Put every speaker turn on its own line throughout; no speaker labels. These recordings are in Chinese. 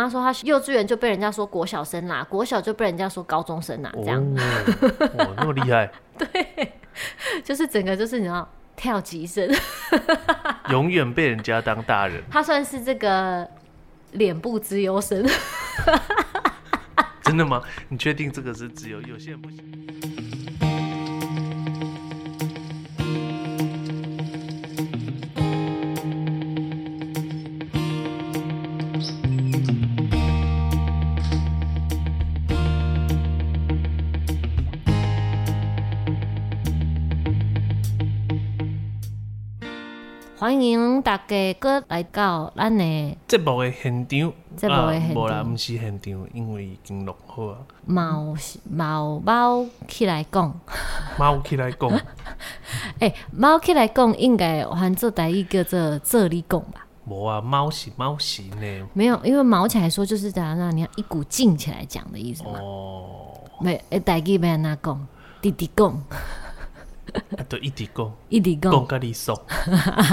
妈说她幼稚园就被人家说国小生啦，国小就被人家说高中生啦，这样。
哦，哦那么厉害。
对，就是整个就是你知道跳级生，
永远被人家当大人。
他算是这个脸部资优生。
真的吗？你确定这个是自由？有些人不行。
欢迎大家过来到咱的
节目的现场。
节目的现场，
无啦，毋是现场，因为已经录好啊。
猫猫猫起来讲，
猫起来讲。
哎，猫起来讲，应该换做台语叫做这里讲吧？
无啊，猫是猫是呢。
没有，因为毛起来说就是这样，让你要一股劲起来讲的意思嘛。
哦。
没，哎，台语没那讲，弟弟讲。
啊，就一直讲，
一直讲，
讲甲你爽。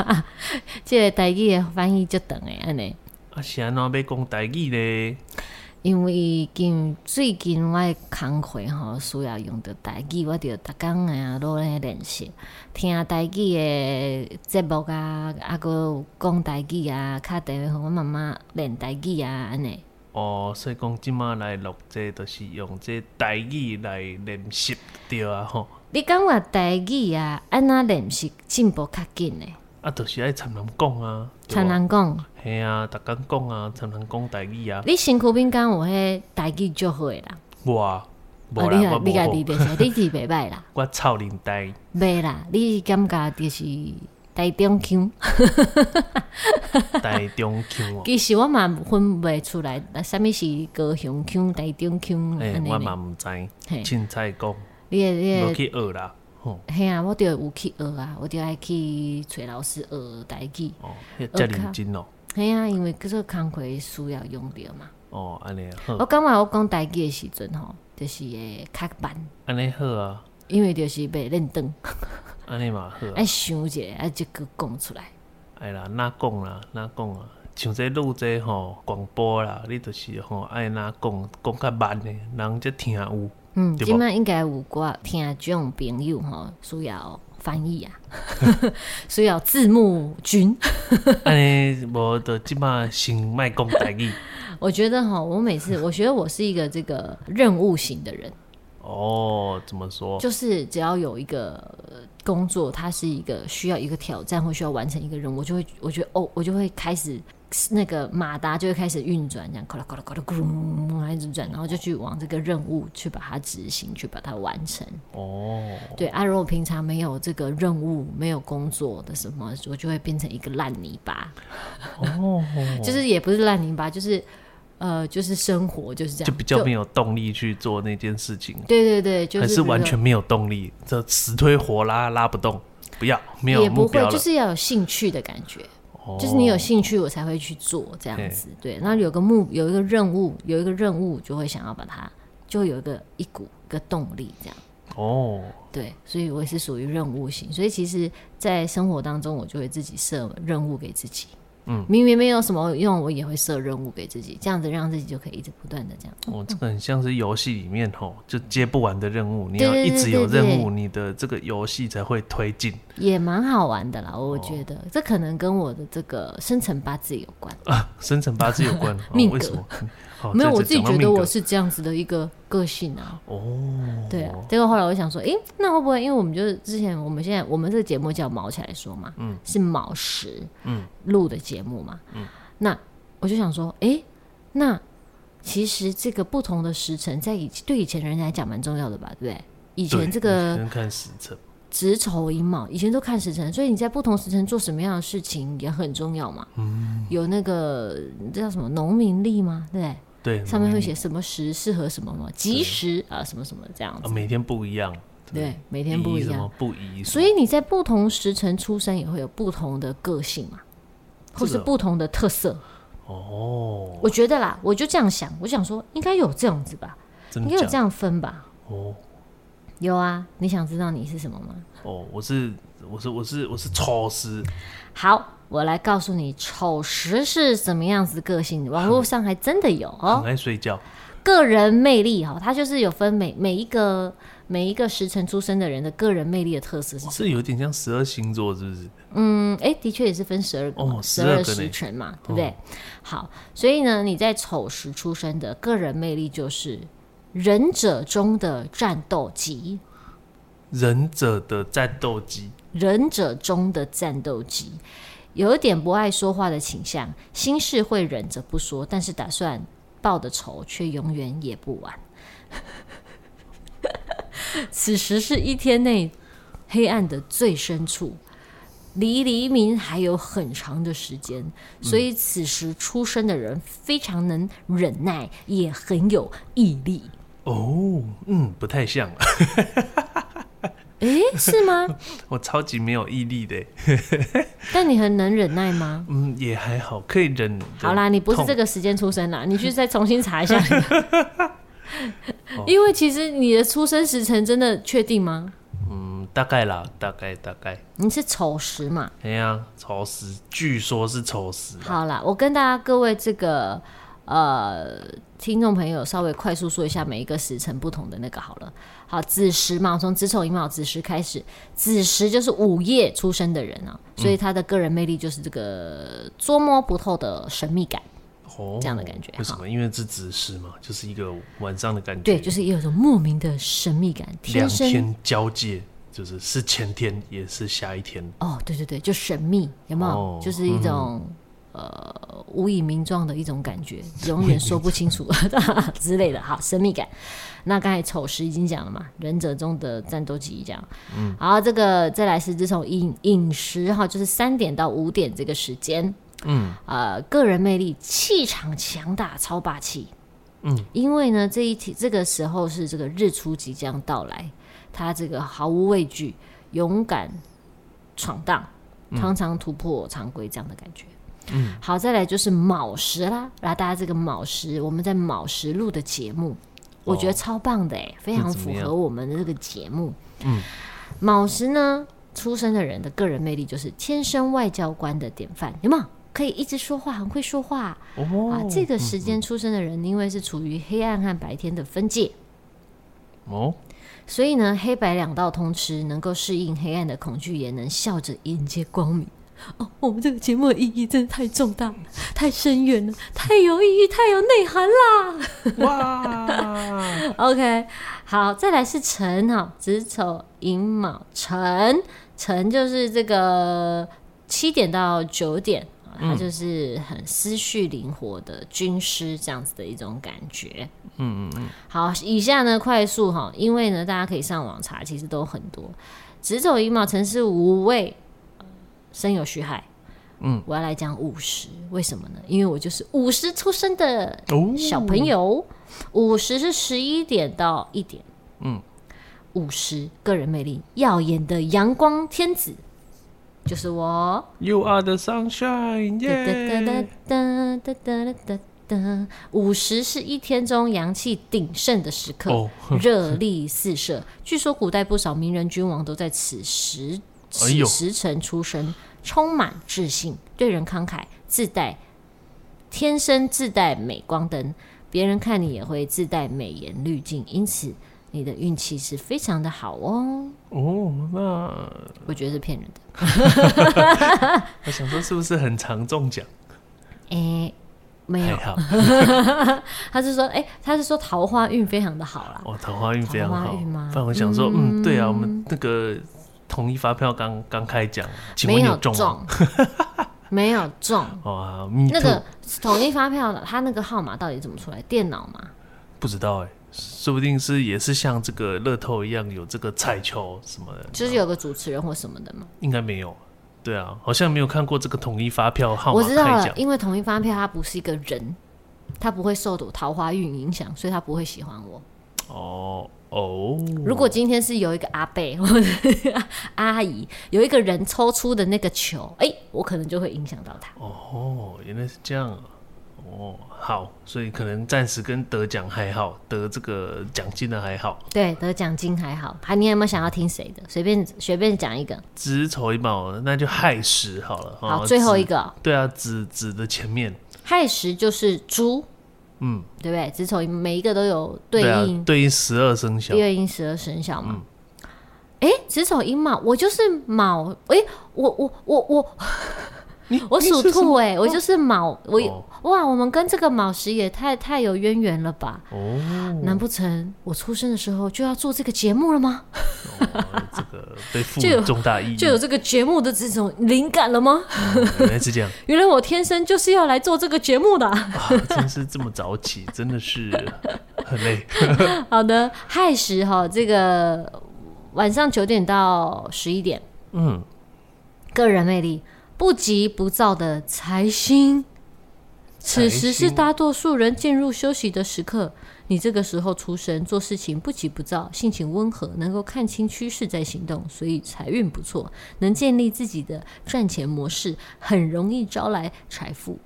即个台语的翻译就长诶，安尼。
啊，是安怎要讲台语咧？
因为近最近我的工课吼需要用到台语，我就逐工诶都咧练习，听台语的节目啊，啊，搁讲台语啊，敲电话互我妈妈练台语啊，安尼。
哦，所以讲即马来录这，就是用这台语来练习，着啊，吼。
你讲话台语啊，安那练习进步较紧呢？
啊，就是爱常人讲啊，
常人讲，
系啊，逐工讲啊，常人讲台语啊。
你身躯边敢有迄台语足好诶啦？
哇，无啦，
我你家己就是，你是袂歹啦。
我臭人台。
袂啦，你感觉就是台中腔。
台中腔。
其实我嘛分袂出来，啥物是高雄腔、台中腔。
诶，我嘛毋知，凊彩讲。
你你
无去学啦，
嘿啊，我就有去学啊，我就爱去找老师学台语。
哦，遮认真哦。
嘿啊，因为搁个工课需要用着嘛。
哦，安尼
好。我感觉我讲台语的时阵吼，就是会较慢。
安尼好啊。
因为就是袂认真。
安尼嘛好。
爱想者，爱即个讲出来。
哎啦，哪讲啦，哪讲啊？像这录这吼广播啦，你就是吼爱哪讲，讲较慢的，人则听有。
嗯，今麦应该有寡听众朋友吼，需要翻译啊，需要字幕君。
安尼无的今麦先卖讲台语。
我觉得哈，我每次我觉得我是一个这个任务型的人。
哦，怎么说？
就是只要有一个工作，它是一个需要一个挑战或需要完成一个任务，我就会我觉得哦，我就会开始。那个马达就会开始运转，这样咕噜咕噜咕噜咕噜，一直转，然后就去往这个任务去把它执行，去把它完成。哦，对啊，如果平常没有这个任务，没有工作的什么，我就会变成一个烂泥巴。哦，就是也不是烂泥巴，就是呃，就是生活就是这样，
就比较没有动力去做那件事情。
对对对，就是
是完全没有动力，这死推活拉拉不动，不要没有目标，也不会，
就是要有兴趣的感觉。就是你有兴趣，我才会去做这样子。对，那有个目，有一个任务，有一个任务，就会想要把它，就会有一个一股一个动力这样。哦，对，所以我也是属于任务型。所以其实，在生活当中，我就会自己设任务给自己。嗯，明明没有什么用，我也会设任务给自己，这样子让自己就可以一直不断的这样。
哦，这个很像是游戏里面吼，就接不完的任务，你要一直有任务，你的这个游戏才会推进。
也蛮好玩的啦，我觉得、哦、这可能跟我的这个生辰八字有关
啊，生辰八字有关，
命格。
为什么？
没有，我自己觉得我是这样子的一个个性啊。哦，对啊。结果后来我想说，诶、欸，那会不会因为我们就是之前我们现在我们这个节目叫卯起来说嘛，嗯，是卯时嗯录的节目嘛，嗯，那我就想说，哎、欸，那其实这个不同的时辰在以对以前人来讲蛮重要的吧，对不对？以前这个
看时辰。
子丑寅卯，以前都看时辰，所以你在不同时辰做什么样的事情也很重要嘛。嗯，有那个这叫什么农民历吗？对
对，
上面会写什么时适合什么嘛，吉时啊什么什么这样子。
啊，每天不一样。
对，每天不一样，
不一。
所以你在不同时辰出生也会有不同的个性嘛，或是不同的特色。哦，我觉得啦，我就这样想，我想说应该有这样子吧，应该有这样分吧。哦。有啊，你想知道你是什么吗？
哦，我是我是我是我是丑时。
好，我来告诉你丑时是什么样子的个性。网络上还真的有哦，
很爱睡觉。
个人魅力哈，它就是有分每每一个每一个时辰出生的人的个人魅力的特色是什么？
是有点像十二星座，是不是？
嗯，哎、欸，的确也是分十二个，十二时辰嘛，对不对？哦、好，所以呢，你在丑时出生的个人魅力就是忍者中的战斗机，
忍者的战斗机，
忍者中的战斗机，有一点不爱说话的倾向，心事会忍着不说，但是打算。报的仇却永远也不完。此时是一天内黑暗的最深处，离黎明还有很长的时间，所以此时出生的人非常能忍耐，也很有毅力。
哦，嗯，不太像。
哎，是吗？
我超级没有毅力的，
但你很能忍耐吗？
嗯，也还好，可以忍。
好啦，你不是这个时间出生啦，你去再重新查一下。因为其实你的出生时辰真的确定吗？
嗯，大概啦，大概大概。
你是丑时嘛？
哎呀，丑时，据说是丑时。
好啦，我跟大家各位这个。呃，听众朋友，稍微快速说一下每一个时辰不同的那个好了。好，子时嘛，从子丑寅卯子时开始，子时就是午夜出生的人啊，所以他的个人魅力就是这个捉摸不透的神秘感，哦，这样的感觉。
为什么？因为是子时嘛，就是一个晚上的感觉。
对，就是有一种莫名的神秘感。天生
两天交界，就是是前天也是下一天。
哦，对对对，就神秘，有没有？哦，就是一种。嗯呃，无以名状的一种感觉，永远说不清楚 之类的。好，神秘感。那刚才丑时已经讲了嘛，忍者中的战斗机这样。嗯，好，这个再来是这种饮饮食哈，就是三点到五点这个时间。嗯，呃，个人魅力，气场强大，超霸气。嗯，因为呢，这一题这个时候是这个日出即将到来，他这个毫无畏惧，勇敢闯荡，常常突破常规这样的感觉。嗯，好，再来就是卯时啦，然后大家这个卯时，我们在卯时录的节目，我觉得超棒的哎，非常符合我们的这个节目。嗯，卯时呢，出生的人的个人魅力就是天生外交官的典范，有没有？可以一直说话，很会说话。哦，啊，这个时间出生的人，因为是处于黑暗和白天的分界，哦，所以呢，黑白两道通吃，能够适应黑暗的恐惧，也能笑着迎接光明。哦，我们这个节目的意义真的太重大、太深远了，太有意义、太有内涵啦！哇，OK，好，再来是辰哈，子丑寅卯辰，辰就是这个七点到九点，它就是很思绪灵活的军师这样子的一种感觉。嗯嗯嗯。好，以下呢快速哈，因为呢大家可以上网查，其实都很多。子丑寅卯辰是午未。生有虚海，嗯，我要来讲五十，为什么呢？因为我就是五十出生的小朋友。五十是十一点到一点，嗯，五十个人魅力耀眼的阳光天子就是我。
You are the sunshine，耶！
午时是一天中阳气鼎盛的时刻，热力四射。据说古代不少名人君王都在此时。此时辰出生，充满自信，对人慷慨，自带天生自带美光灯，别人看你也会自带美颜滤镜，因此你的运气是非常的好哦。哦，那我觉得是骗人的。
我想说，是不是很常中奖？
哎、欸，没有。好 他是说，哎、欸，他是说桃花运非常的好啦。
哦，桃花运非常好吗？不然我想说，嗯，嗯，对啊，我们那个。统一发票刚刚开奖，
没有中，没有中。哇，那个统一发票的，他那个号码到底怎么出来？电脑吗？
不知道哎、欸，说不定是也是像这个乐透一样有这个彩球什么的，
就是有个主持人或什么的吗？
应该没有。对啊，好像没有看过这个统一发票号码。
我知道了，因为统一发票它不是一个人，他不会受到桃花运影响，所以他不会喜欢我。哦。哦，如果今天是有一个阿贝或者阿姨，有一个人抽出的那个球，哎、欸，我可能就会影响到他。
哦，原来是这样啊！哦，好，所以可能暂时跟得奖还好，得这个奖金的还好。
对，得奖金还好。还你有没有想要听谁的？随便随便讲一个。
子丑寅卯，那就亥时好了。
好，最后一个。
对啊，子子的前面。
亥时就是猪。嗯，对不对？子丑寅每一个都有对应，
对应十二生肖，
对应十二生肖嘛。哎，子丑寅卯，我就是卯。哎，我我我我。我 属兔哎，我就是卯，我哇，我们跟这个卯时也太太有渊源了吧？哦，难不成我出生的时候就要做这个节目了吗？
这个被赋予重大意义，
就有这个节目的这种灵感了吗？
原来是这样，
原来我天生就是要来做这个节目的。
真是这么早起，真的是很累。
好的，亥时哈，这个晚上九点到十一点，嗯，个人魅力。不急不躁的财星，此时是大多数人进入休息的时刻。你这个时候出生，做事情不急不躁，性情温和，能够看清趋势再行动，所以财运不错，能建立自己的赚钱模式，很容易招来财富。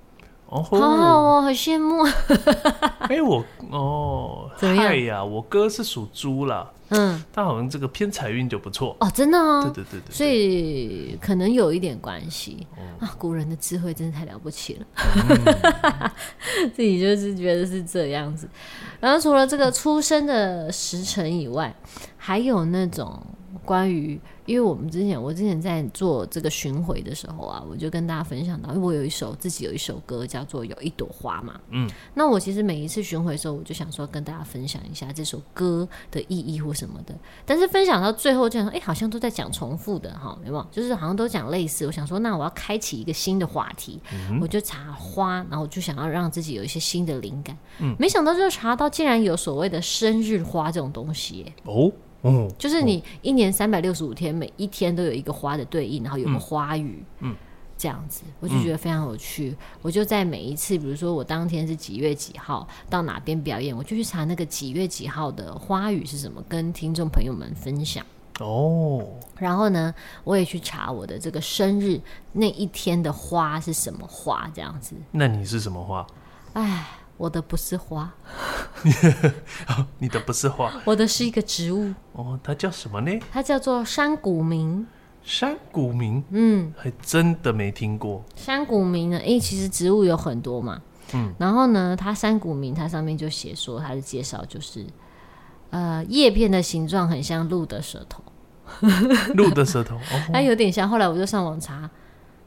哦，好好哦，好羡慕。
哎、欸，我哦，怎么样呀？我哥是属猪啦。嗯，他好像这个偏财运就不错
哦，真的哦，
对对对对，
所以可能有一点关系、嗯、啊。古人的智慧真的太了不起了，嗯、自己就是觉得是这样子。然后除了这个出生的时辰以外，还有那种关于。因为我们之前，我之前在做这个巡回的时候啊，我就跟大家分享到，因为我有一首自己有一首歌叫做《有一朵花》嘛，嗯，那我其实每一次巡回的时候，我就想说跟大家分享一下这首歌的意义或什么的，但是分享到最后这样，哎，好像都在讲重复的哈，有没有？就是好像都讲类似。我想说，那我要开启一个新的话题，嗯、我就查花，然后我就想要让自己有一些新的灵感，嗯，没想到就查到竟然有所谓的生日花这种东西，哦。嗯，就是你一年三百六十五天，每一天都有一个花的对应，然后有个花语，嗯，这样子，我就觉得非常有趣。我就在每一次，比如说我当天是几月几号到哪边表演，我就去查那个几月几号的花语是什么，跟听众朋友们分享。哦，然后呢，我也去查我的这个生日那一天的花是什么花，这样子。
那你是什么花？
哎。我的不是花，
你的不是花，
我的是一个植物。
哦，它叫什么呢？
它叫做山谷名。
山谷名，嗯，还真的没听过。
山谷名呢？因为其实植物有很多嘛，嗯，然后呢，它山谷名，它上面就写说它的介绍就是，呃，叶片的形状很像鹿的舌头，
鹿的舌头，哦，
它有点像。后来我就上网查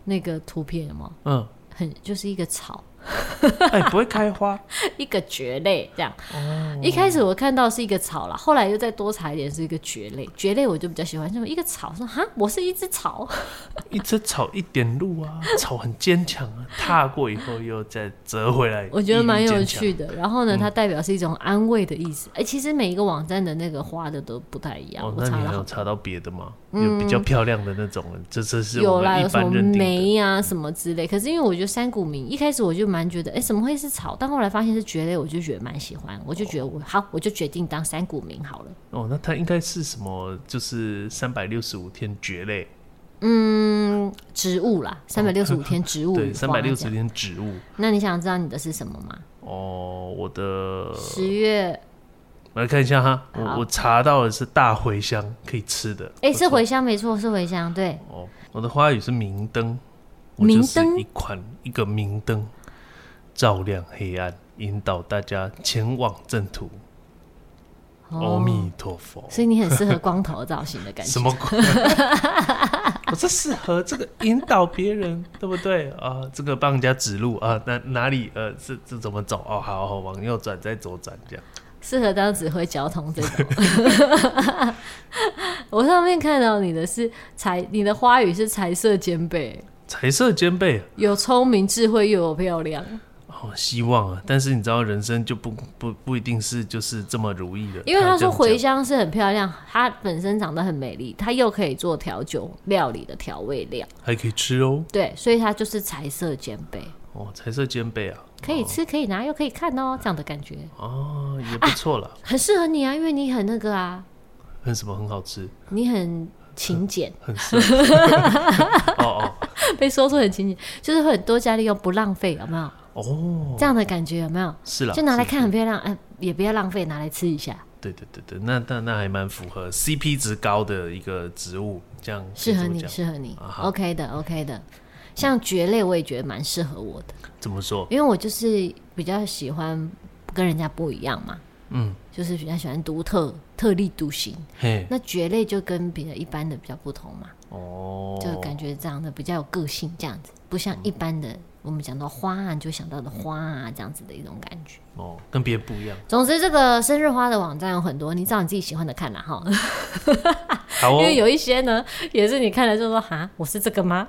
那个图片嘛，嗯，很就是一个草。
哎，不会开花，
一个蕨类这样。哦，一开始我看到是一个草啦，后来又再多查一点是一个蕨类。蕨类我就比较喜欢，这么一个草说哈，我是一只草，
一只草一点路啊，草很坚强啊，踏过以后又再折回来，
我觉得蛮有趣的。然后呢，它代表是一种安慰的意思。哎、嗯欸，其实每一个网站的那个花的都不太一样。
哦，那你还有查到别的吗？有比较漂亮的那种，这这是
有啦，有什么梅呀、
啊、
什么之类。可是因为我觉得山谷名一开始我就蛮觉得，哎、欸，怎么会是草？但后来发现是蕨类，我就觉得蛮喜欢。我就觉得我好，我就决定当山谷名好了。
哦，那它应该是什么？就是三百六十五天蕨类。
嗯，植物啦，三百六十五天植 物。
对，三百六十天植物。
那你想知道你的是什么吗？
哦，我的
十月。
我来看一下哈，我我查到的是大茴香，可以吃的。
哎、欸，是茴香，没错，是茴香。对，
哦，我的花语是明灯，
明灯
一款一个明灯，照亮黑暗，引导大家前往正途。阿弥陀佛。
所以你很适合光头造型的感觉。
什么鬼？我是适合这个引导别人，对不对啊？这个帮人家指路啊，哪哪里呃，是这怎么走？哦，好好往右转，再左转，这样。
适合当指挥交通这种。我上面看到你的是彩，你的花语是彩色兼备。
彩色兼备，
有聪明智慧又有漂亮。
哦，希望啊！但是你知道，人生就不不不一定是就是这么如意的。
因为他说茴香是很漂亮，它本身长得很美丽，它又可以做调酒料理的调味料，
还可以吃哦。
对，所以它就是彩色兼备。
哦，彩色兼备啊，
可以吃，可以拿，又可以看哦，这样的感觉
哦，也不错了，
很适合你啊，因为你很那个啊，
很什么很好吃，
你很勤俭，
很适合哦哦，
被说出很勤俭，就是会很多家利用，不浪费，有没有？
哦，
这样的感觉有没有？
是了，
就拿来看很漂亮，哎、呃，也不要浪费，拿来吃一下。
对对对对，那那那还蛮符合 CP 值高的一个植物，这样
适合你，适合你、啊、，OK 的，OK 的。像蕨类，我也觉得蛮适合我的。
怎么说？
因为我就是比较喜欢跟人家不一样嘛，嗯，就是比较喜欢独特、特立独行。嘿，那蕨类就跟别的一般的比较不同嘛，哦，就感觉长得比较有个性，这样子，不像一般的。嗯我们讲到花啊，就想到的花啊，这样子的一种感觉
哦，跟别人不一样。
总之，这个生日花的网站有很多，你找你自己喜欢的看啦哈。
好哦，
因为有一些呢，也是你看了就说哈，我是这个吗？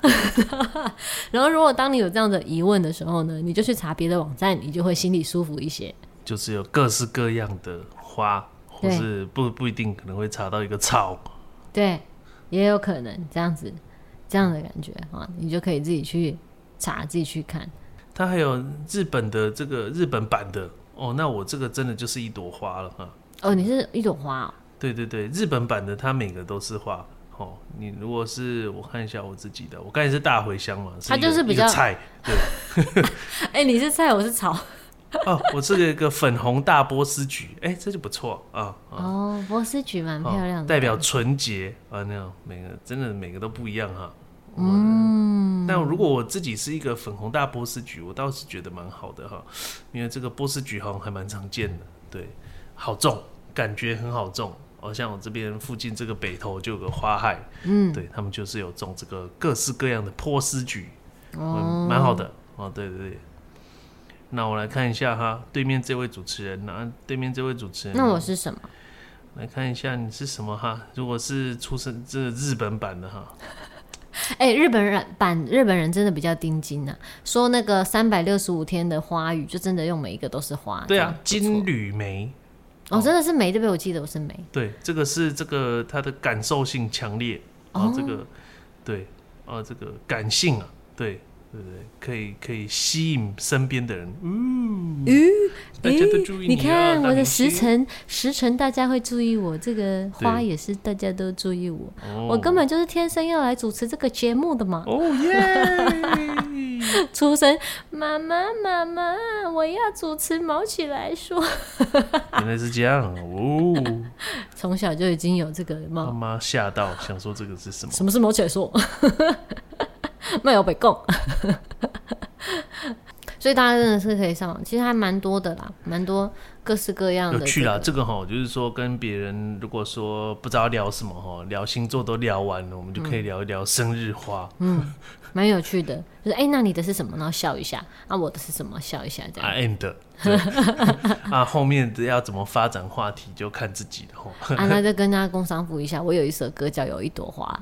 然后，如果当你有这样的疑问的时候呢，你就去查别的网站，你就会心里舒服一些。
就是有各式各样的花，或是不不一定可能会查到一个草，
对，也有可能这样子，这样的感觉啊，你就可以自己去。查自己去看，
它还有日本的这个日本版的哦，那我这个真的就是一朵花了哈。
哦，你是一朵花哦？
对对对，日本版的它每个都是花哦。你如果是我看一下我自己的，我刚才是大茴香嘛，
它就是比较
菜。对，
哎、欸，你是菜，我是草。
哦，我这个一个粉红大波斯菊，哎、欸，这就不错啊。
哦，波斯菊蛮漂亮的，
代表纯洁啊，那样每个真的每个都不一样哈。嗯，但如果我自己是一个粉红大波斯菊，我倒是觉得蛮好的哈，因为这个波斯菊好像还蛮常见的，对，好种，感觉很好种。哦，像我这边附近这个北投就有个花海，嗯，对他们就是有种这个各式各样的波斯菊，哦，蛮好的哦，对对对。那我来看一下哈，对面这位主持人，那对面这位主持人，
那我是什么？
来看一下你是什么哈？如果是出生这日本版的哈。
哎、欸，日本人版日本人真的比较盯紧啊，说那个三百六十五天的花语，就真的用每一个都是花。
对啊，金缕梅
哦，哦，真的是梅，对不对？我记得我是梅。
对，这个是这个它的感受性强烈，然后这个、哦、对，啊，这个感性啊，对。对不对？可以可以吸引身边的人，嗯，大家都注意你、你看我的时辰，时辰大家会注意我。这个花也是大家都注意我，我根本就是天生要来主持这个节目的嘛。哦耶！出生，妈妈妈妈，我要主持，毛起来说。原来是这样哦。
从小就已经有这个
妈妈吓到，想说这个是什么？
什么是毛起来说？没有被供，所以大家真的是可以上网，其实还蛮多的啦，蛮多各式各样的、这个。
有趣啦，这个哈，就是说跟别人如果说不知道聊什么哈，聊星座都聊完了，我们就可以聊一聊生日花。嗯，蛮
有趣的，就是哎、欸，那你的是什么？然后笑一下，啊，我的是什么？笑一下这样。
I am 的。啊，后面要怎么发展话题就看自己的吼。
啊，那就跟大家工商服一下，我有一首歌叫《有一朵花》，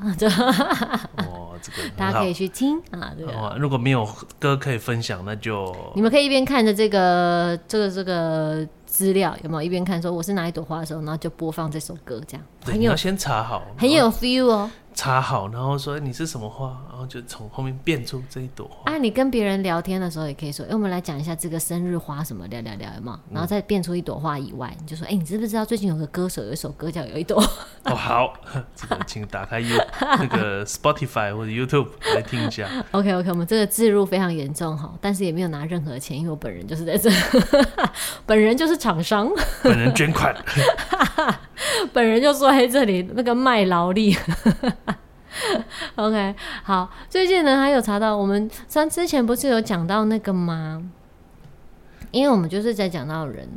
哦，这个。
大家可以去听啊。对啊，
如果没有歌可以分享，那就
你们可以一边看着这个这个这个资料，有没有？一边看说我是哪一朵花的时候，然后就播放这首歌，这样。
很有，你要先查好，
很有 feel 哦。
插好，然后说你是什么花，然后就从后面变出这一朵花。
啊，你跟别人聊天的时候也可以说，哎，我们来讲一下这个生日花什么，聊聊聊嘛，然后再变出一朵花以外，你就说，哎，你知不知道最近有个歌手有一首歌叫《有一朵》？
哦，好，这个请打开 You 那个 Spotify 或者 YouTube 来听一下。
OK OK，我们这个置入非常严重哈，但是也没有拿任何钱，因为我本人就是在这，本人就是厂商，
本人捐款，
本人就坐在这里那个卖劳力。OK，好，最近呢还有查到，我们像之前不是有讲到那个吗？因为我们就是在讲到人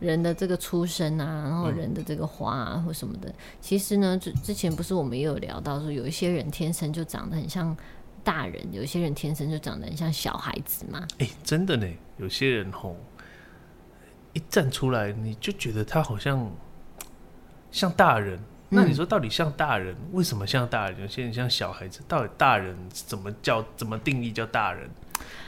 人的这个出生啊，然后人的这个花啊或什么的。嗯、其实呢，之之前不是我们也有聊到说，有一些人天生就长得很像大人，有一些人天生就长得很像小孩子嘛。
哎、欸，真的呢，有些人吼一站出来，你就觉得他好像像大人。那你说到底像大人？嗯、为什么像大人？有些人像小孩子。到底大人怎么叫？怎么定义叫大人？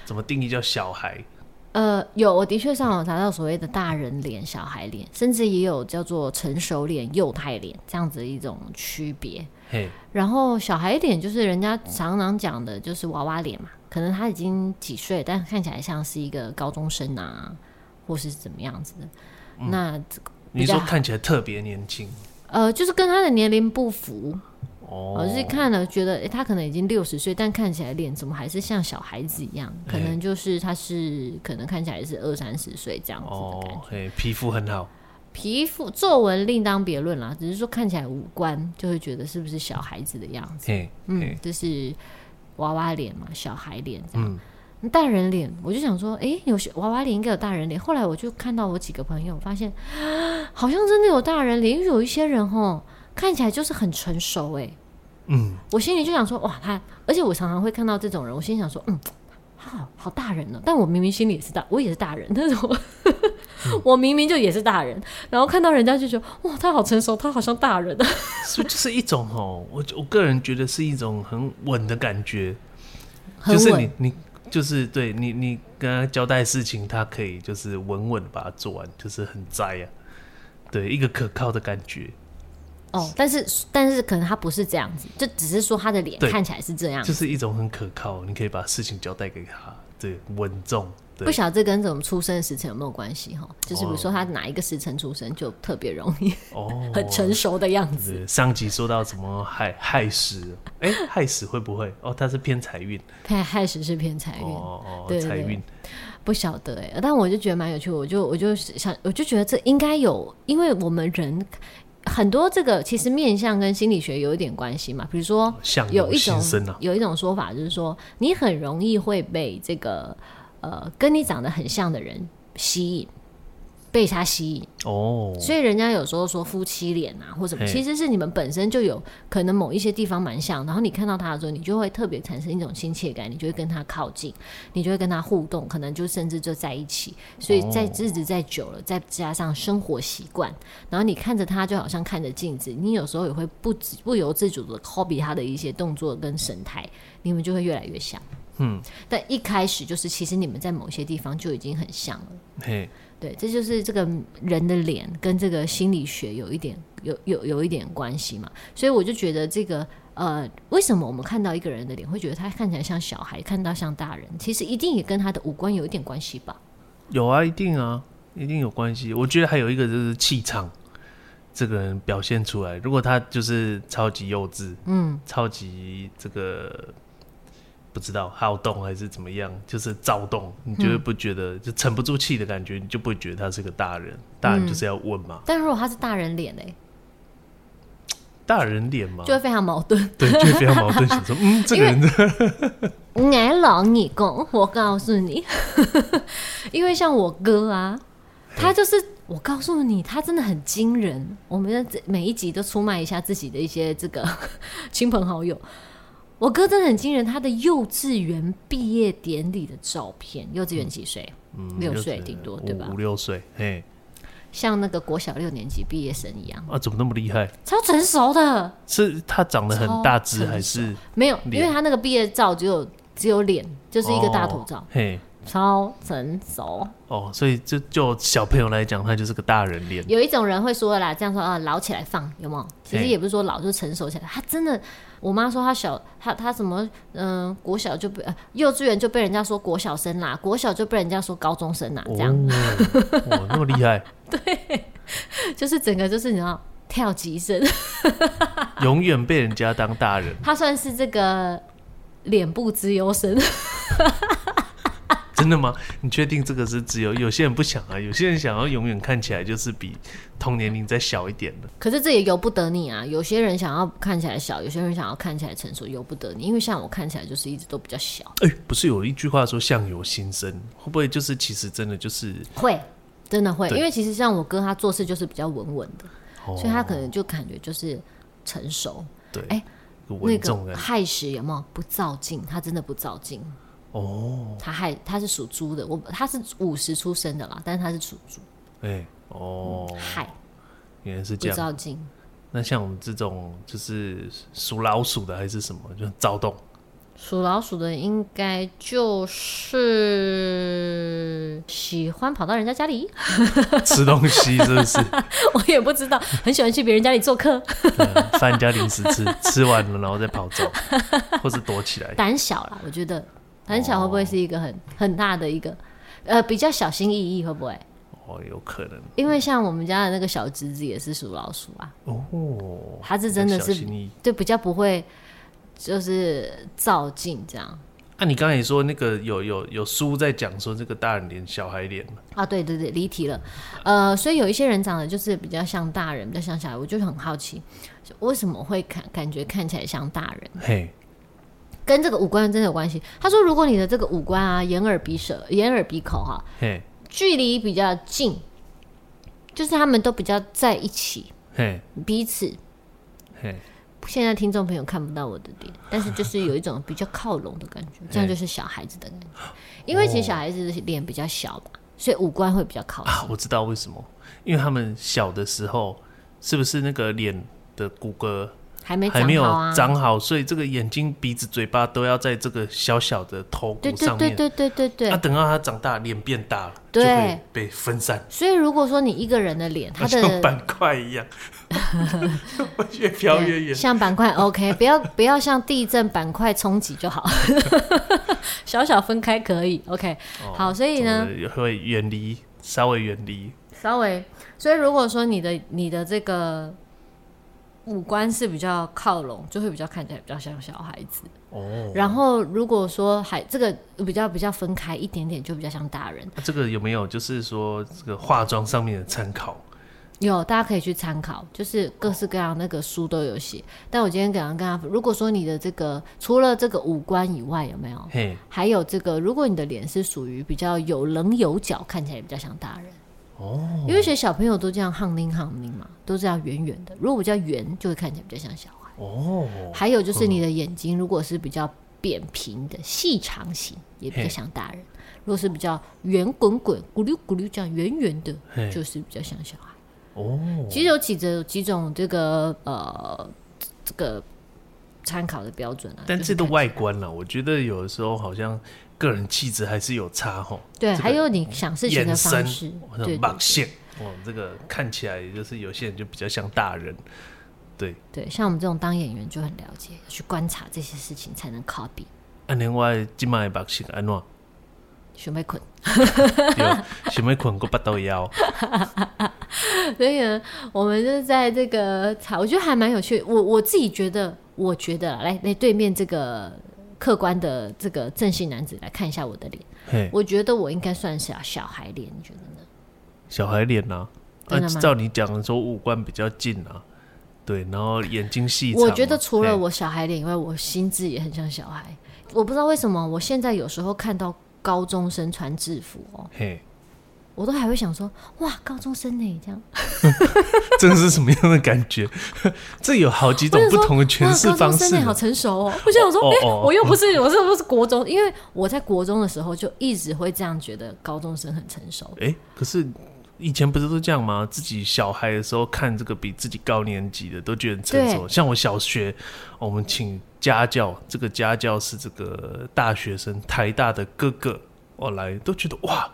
怎么定义叫小孩？
呃，有，我的确上网查到所谓的大人脸、小孩脸，甚至也有叫做成熟脸、幼态脸这样子的一种区别。嘿，然后小孩脸就是人家常常讲的，就是娃娃脸嘛，可能他已经几岁，但看起来像是一个高中生啊，或是怎么样子的。嗯、那
你说看起来特别年轻？
呃，就是跟他的年龄不符
哦，
我是看了觉得，哎、欸，他可能已经六十岁，但看起来脸怎么还是像小孩子一样？可能就是他是可能看起来是二三十岁这样子的感觉。
哦、皮肤很好，
皮肤皱纹另当别论啦，只是说看起来五官就会觉得是不是小孩子的样子？嗯，就是娃娃脸嘛，小孩脸这样。嗯、大人脸，我就想说，哎、欸，有些娃娃脸应该有大人脸。后来我就看到我几个朋友，发现好像真的有大人脸，因为有一些人吼。看起来就是很成熟哎，嗯，我心里就想说哇，他，而且我常常会看到这种人，我心里想说，嗯，他好好大人呢，但我明明心里也是大，我也是大人，但是我、嗯、我明明就也是大人，然后看到人家就觉得哇，他好成熟，他好像大人。啊，所以
就是一种哦，我我个人觉得是一种很稳的感觉，就是你你就是对你你跟他交代事情，他可以就是稳稳的把它做完，就是很在啊，对，一个可靠的感觉。
哦，但是但是可能他不是这样子，就只是说他的脸看起来是这样，
就是一种很可靠，你可以把事情交代给他，对，稳重。
不晓得这跟怎么出生的时辰有没有关系哈？就是比如说他哪一个时辰出生就特别容易哦，很成熟的样子。
上集说到什么亥亥时，哎，亥时会不会？哦，他是偏财运，
亥亥时是偏财运
哦哦，财运
不晓得哎，但我就觉得蛮有趣，我就我就想，我就觉得这应该有，因为我们人。很多这个其实面相跟心理学有一点关系嘛，比如说有一种有一种说法就是说，你很容易会被这个呃跟你长得很像的人吸引。被他吸引哦，所以人家有时候说夫妻脸啊，或什么，其实是你们本身就有可能某一些地方蛮像，然后你看到他的时候，你就会特别产生一种亲切感，你就会跟他靠近，你就会跟他互动，可能就甚至就在一起。所以在日子再久了，再加上生活习惯，然后你看着他就好像看着镜子，你有时候也会不不由自主的 copy 他的一些动作跟神态，你们就会越来越像。嗯，但一开始就是其实你们在某些地方就已经很像了。嘿。对，这就是这个人的脸跟这个心理学有一点有有有一点关系嘛，所以我就觉得这个呃，为什么我们看到一个人的脸会觉得他看起来像小孩，看到像大人，其实一定也跟他的五官有一点关系吧？
有啊，一定啊，一定有关系。我觉得还有一个就是气场，这个人表现出来，如果他就是超级幼稚，嗯，超级这个。不知道好动还是怎么样，就是躁动，你就会不觉得、嗯、就沉不住气的感觉，你就不会觉得他是个大人。大人就是要问嘛。
嗯、但如果他是大人脸呢？
大人脸嘛，
就会非常矛盾。
对，就会非常矛盾。想说，嗯，这个人的，
哎，老你公，我告诉你，因为像我哥啊，他就是，我告诉你，他真的很惊人。我们每一集都出卖一下自己的一些这个 亲朋好友。我哥真的很惊人，他的幼稚园毕业典礼的照片，幼稚园几岁？嗯，六岁顶多，对吧？
五六岁，嘿，
像那个国小六年级毕业生一样
啊？怎么那么厉害？
超成熟的，
是他长得很大只还是
没有？因为他那个毕业照只有只有脸，就是一个大头照，哦、嘿。超成熟
哦，所以就就小朋友来讲，他就是个大人脸。
有一种人会说啦，这样说啊，老起来放有没有？其实也不是说老，就是成熟起来。他真的，我妈说她小，她她什么，嗯、呃，国小就被、呃、幼稚园就被人家说国小生啦，国小就被人家说高中生啦，这样。
哦，那么厉害。
对，就是整个就是你知道跳级生，
永远被人家当大人。
他算是这个脸部资优生。
真的吗？你确定这个是只有有些人不想啊？有些人想要永远看起来就是比同年龄再小一点的。
可是这也由不得你啊！有些人想要看起来小，有些人想要看起来成熟，由不得你。因为像我看起来就是一直都比较小。
哎、欸，不是有一句话说“相由心生”，会不会就是其实真的就是
会，真的会？因为其实像我哥，他做事就是比较稳稳的、哦，所以他可能就感觉就是成熟。对，哎、欸，那个亥时有没有不躁进？他真的不躁进。哦，他还他是属猪的，我他是五十出生的啦，但是他是属猪。哎、欸，哦，亥、嗯，
原来是这样。不躁进。那像我们这种就是属老鼠的还是什么，就躁动。
属老鼠的应该就是喜欢跑到人家家里
吃东西，是不是？
我也不知道，很喜欢去别人家里做客，
翻人家零食吃，吃完了然后再跑走，或是躲起来。
胆小啦，我觉得。很小会不会是一个很很大的一个，呃，比较小心翼翼会不会？
哦，有可能。
因为像我们家的那个小侄子也是属老鼠啊。
哦，
他是真的是对比较不会，就是照镜这样。
那、啊、你刚才也说那个有有有书在讲说这个大人脸小孩脸
啊？对对对，离题了。呃，所以有一些人长得就是比较像大人，比较像小孩，我就很好奇，为什么会看感觉看起来像大人？嘿，跟这个五官真的有关系。他说，如果你的这个五官啊，眼耳鼻舌、眼耳鼻口哈、距离比较近，就是他们都比较在一起，嘿，彼此，嘿。现在听众朋友看不到我的脸，但是就是有一种比较靠拢的感觉，这样就是小孩子的感觉。因为其实小孩子的脸比较小吧，所以五官会比较靠拢。
啊，我知道为什么，因为他们小的时候是不是那个脸的骨骼？还没还没有长好，所以这个眼睛、鼻子、嘴巴都要在这个小小的头骨上面。
对对对对对对。
那、啊、等到他长大，脸变大了，对，就会被分散。
所以如果说你一个人的脸，它的
像板块一样，越飘越远。
像板块，OK，不要不要像地震板块冲击就好，小小分开可以，OK、哦。好，所以呢，
会远离，稍微远离，
稍微。所以如果说你的你的这个。五官是比较靠拢，就会比较看起来比较像小孩子。哦。然后如果说还这个比较比较分开一点点，就比较像大人。
啊、这个有没有就是说这个化妆上面的参考？
有，大家可以去参考，就是各式各样那个书都有写。但我今天刚刚跟他，如果说你的这个除了这个五官以外，有没有？嘿。还有这个，如果你的脸是属于比较有棱有角，看起来比较像大人。哦，因为其实小朋友都这样憨灵憨灵嘛，都这样圆圆的。如果比较圆，就会看起来比较像小孩。哦，还有就是你的眼睛，如果是比较扁平的细长型，也比较像大人；如果是比较圆滚滚、咕噜咕噜这样圆圆的，就是比较像小孩。哦，其实有几种几种这个呃这个参考的标准啊，
但这个外观呢，我觉得有的时候好像。个人气质还是有差吼，
对，还有你想事情的方式，
对，马线哦，这个看起来就是有些人就比较像大人，对
对，像我们这种当演员就很了解，去观察这些事情才能 copy。
啊，另外今麦马线安怎？
想要困，
想要困，个八刀腰。
所以呢，我们就在这个，我觉得还蛮有趣。我我自己觉得，我觉得来来对面这个。客观的这个正性男子来看一下我的脸，我觉得我应该算是啊小孩脸，你觉得呢？
小孩脸呢？按照你讲的说，五官比较近啊，对，然后眼睛细。
我觉得除了我小孩脸以外，我心智也很像小孩。我不知道为什么，我现在有时候看到高中生穿制服哦。嘿。我都还会想说，哇，高中生呢？这样，
这是什么样的感觉？这有好几种不同的诠释方式。高中生
好成熟哦！我想说，哎、欸，我又不是，我是不是国中？因为我在国中的时候就一直会这样觉得，高中生很成熟。
哎、欸，可是以前不是都这样吗？自己小孩的时候看这个比自己高年级的都觉得很成熟。像我小学，我们请家教，这个家教是这个大学生，台大的哥哥，我来都觉得哇。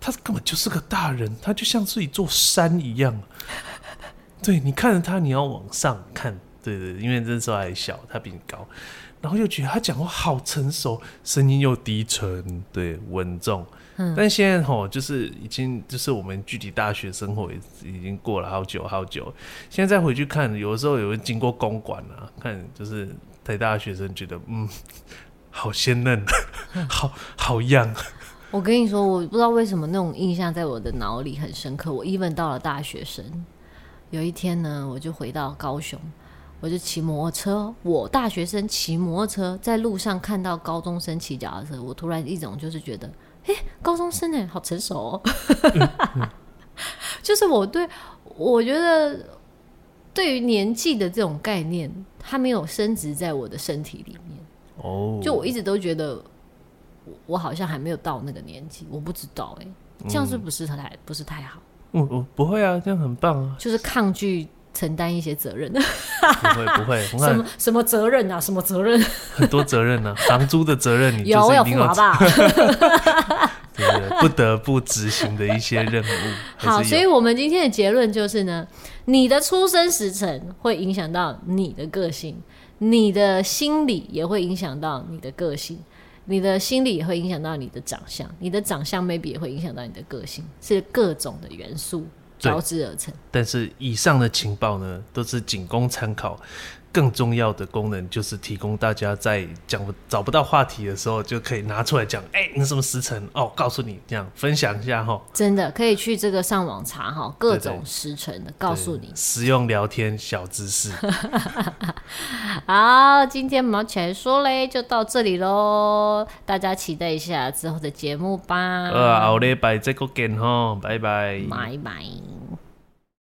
他根本就是个大人，他就像是一座山一样。对，你看着他，你要往上看，对对，因为那时候还小，他比你高，然后又觉得他讲话好成熟，声音又低沉，对，稳重。嗯，但现在吼，就是已经就是我们具体大学生活已经过了好久好久，现在再回去看，有的时候也会经过公馆啊，看就是台大学生觉得嗯，好鲜嫩，好好样。
我跟你说，我不知道为什么那种印象在我的脑里很深刻。我 even 到了大学生，有一天呢，我就回到高雄，我就骑摩托车。我大学生骑摩托车在路上看到高中生骑脚踏车，我突然一种就是觉得，哎、欸，高中生哎，好成熟哦。嗯嗯、就是我对，我觉得对于年纪的这种概念，它没有升值在我的身体里面。哦，就我一直都觉得。我好像还没有到那个年纪，我不知道哎、欸，这样是不是太、嗯、不是太好？
我，我不会啊，这样很棒啊，
就是抗拒承担一些责任。
不会不会，
什么什么责任啊？什么责任？
很多责任呢、啊，房租的责任你
有要付好吧？
对，对对，不得不执行的一些任务。
好，所以我们今天的结论就是呢，你的出生时辰会影响到你的个性，你的心理也会影响到你的个性。你的心理也会影响到你的长相，你的长相 maybe 也会影响到你的个性，是各种的元素交织而成。
但是以上的情报呢，都是仅供参考。更重要的功能就是提供大家在讲找不到话题的时候，就可以拿出来讲。哎、欸，你什么时辰？哦，告诉你这样分享一下哈。
真的可以去这个上网查哈，各种时辰的告诉你。
实用聊天小知识。
好，今天毛起来说嘞，就到这里喽。大家期待一下之后的节目吧。
呃，后礼拜再见哈，拜拜。
拜拜。